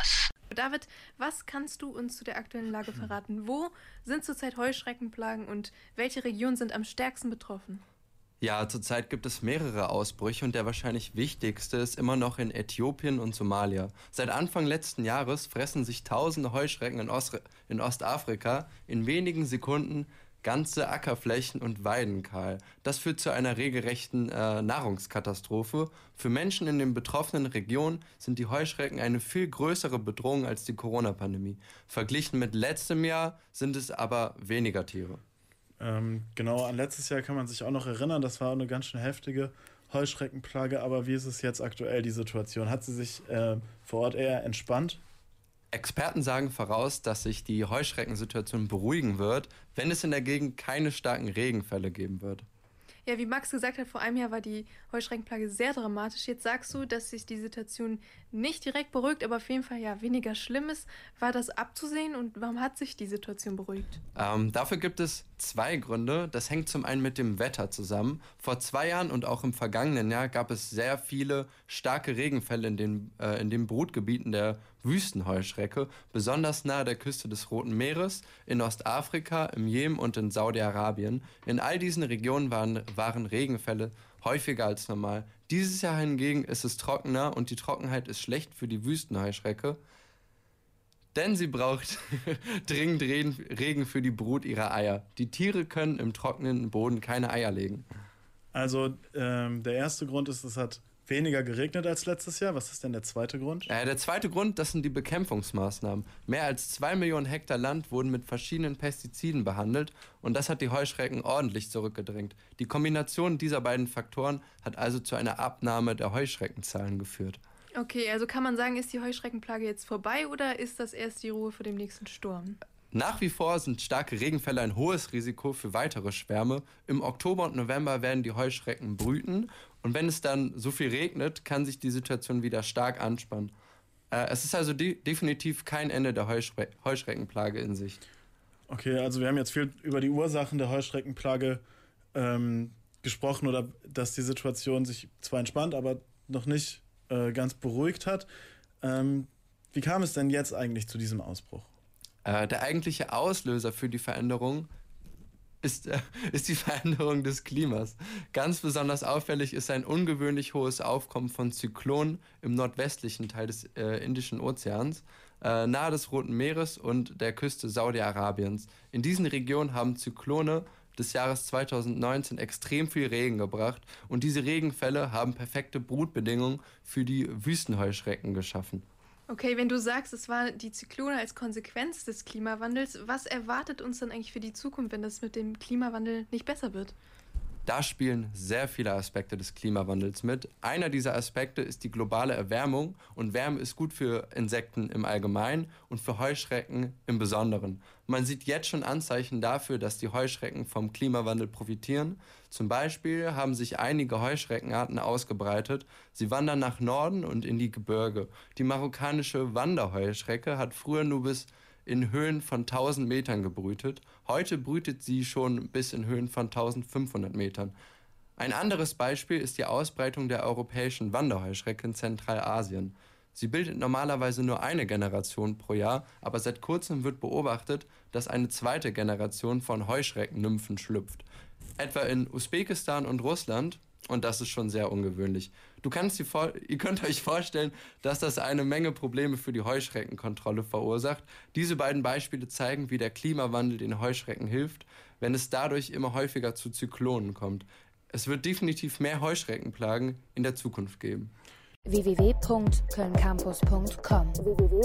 Campus. David, was kannst du uns zu der aktuellen Lage verraten? Wo sind zurzeit Heuschreckenplagen und welche Regionen sind am stärksten betroffen? Ja, zurzeit gibt es mehrere Ausbrüche und der wahrscheinlich wichtigste ist immer noch in Äthiopien und Somalia. Seit Anfang letzten Jahres fressen sich tausende Heuschrecken in, Ost in Ostafrika in wenigen Sekunden ganze Ackerflächen und Weiden kahl. Das führt zu einer regelrechten äh, Nahrungskatastrophe. Für Menschen in den betroffenen Regionen sind die Heuschrecken eine viel größere Bedrohung als die Corona-Pandemie. Verglichen mit letztem Jahr sind es aber weniger Tiere. Ähm, genau, an letztes Jahr kann man sich auch noch erinnern, das war eine ganz schön heftige Heuschreckenplage, aber wie ist es jetzt aktuell, die Situation? Hat sie sich äh, vor Ort eher entspannt? Experten sagen voraus, dass sich die Heuschreckensituation beruhigen wird, wenn es in der Gegend keine starken Regenfälle geben wird. Ja, wie Max gesagt hat, vor einem Jahr war die Heuschreckenplage sehr dramatisch. Jetzt sagst du, dass sich die Situation nicht direkt beruhigt, aber auf jeden Fall ja weniger schlimm ist. War das abzusehen und warum hat sich die Situation beruhigt? Ähm, dafür gibt es zwei Gründe. Das hängt zum einen mit dem Wetter zusammen. Vor zwei Jahren und auch im vergangenen Jahr gab es sehr viele starke Regenfälle in den, äh, in den Brutgebieten der Wüstenheuschrecke, besonders nahe der Küste des Roten Meeres, in Ostafrika, im Jemen und in Saudi-Arabien. In all diesen Regionen waren, waren Regenfälle häufiger als normal. Dieses Jahr hingegen ist es trockener und die Trockenheit ist schlecht für die Wüstenheuschrecke, denn sie braucht dringend Regen für die Brut ihrer Eier. Die Tiere können im trockenen Boden keine Eier legen. Also ähm, der erste Grund ist, es hat weniger geregnet als letztes Jahr. Was ist denn der zweite Grund? Äh, der zweite Grund, das sind die Bekämpfungsmaßnahmen. Mehr als zwei Millionen Hektar Land wurden mit verschiedenen Pestiziden behandelt und das hat die Heuschrecken ordentlich zurückgedrängt. Die Kombination dieser beiden Faktoren hat also zu einer Abnahme der Heuschreckenzahlen geführt. Okay, also kann man sagen, ist die Heuschreckenplage jetzt vorbei oder ist das erst die Ruhe vor dem nächsten Sturm? Nach wie vor sind starke Regenfälle ein hohes Risiko für weitere Schwärme. Im Oktober und November werden die Heuschrecken brüten und wenn es dann so viel regnet, kann sich die Situation wieder stark anspannen. Äh, es ist also de definitiv kein Ende der Heuschre Heuschreckenplage in Sicht. Okay, also wir haben jetzt viel über die Ursachen der Heuschreckenplage ähm, gesprochen oder dass die Situation sich zwar entspannt, aber noch nicht äh, ganz beruhigt hat. Ähm, wie kam es denn jetzt eigentlich zu diesem Ausbruch? Äh, der eigentliche Auslöser für die Veränderung ist, äh, ist die Veränderung des Klimas. Ganz besonders auffällig ist ein ungewöhnlich hohes Aufkommen von Zyklonen im nordwestlichen Teil des äh, Indischen Ozeans, äh, nahe des Roten Meeres und der Küste Saudi-Arabiens. In diesen Regionen haben Zyklone des Jahres 2019 extrem viel Regen gebracht und diese Regenfälle haben perfekte Brutbedingungen für die Wüstenheuschrecken geschaffen. Okay, wenn du sagst, es war die Zyklone als Konsequenz des Klimawandels, was erwartet uns dann eigentlich für die Zukunft, wenn das mit dem Klimawandel nicht besser wird? Da spielen sehr viele Aspekte des Klimawandels mit. Einer dieser Aspekte ist die globale Erwärmung und Wärme ist gut für Insekten im Allgemeinen und für Heuschrecken im Besonderen. Man sieht jetzt schon Anzeichen dafür, dass die Heuschrecken vom Klimawandel profitieren. Zum Beispiel haben sich einige Heuschreckenarten ausgebreitet. Sie wandern nach Norden und in die Gebirge. Die marokkanische Wanderheuschrecke hat früher nur bis in Höhen von 1000 Metern gebrütet. Heute brütet sie schon bis in Höhen von 1500 Metern. Ein anderes Beispiel ist die Ausbreitung der europäischen Wanderheuschrecke in Zentralasien. Sie bildet normalerweise nur eine Generation pro Jahr, aber seit kurzem wird beobachtet, dass eine zweite Generation von Heuschreckennymphen schlüpft. Etwa in Usbekistan und Russland und das ist schon sehr ungewöhnlich. Du kannst dir vor, ihr könnt euch vorstellen, dass das eine Menge Probleme für die Heuschreckenkontrolle verursacht. Diese beiden Beispiele zeigen, wie der Klimawandel den Heuschrecken hilft, wenn es dadurch immer häufiger zu Zyklonen kommt. Es wird definitiv mehr Heuschreckenplagen in der Zukunft geben www.kölncampus.com www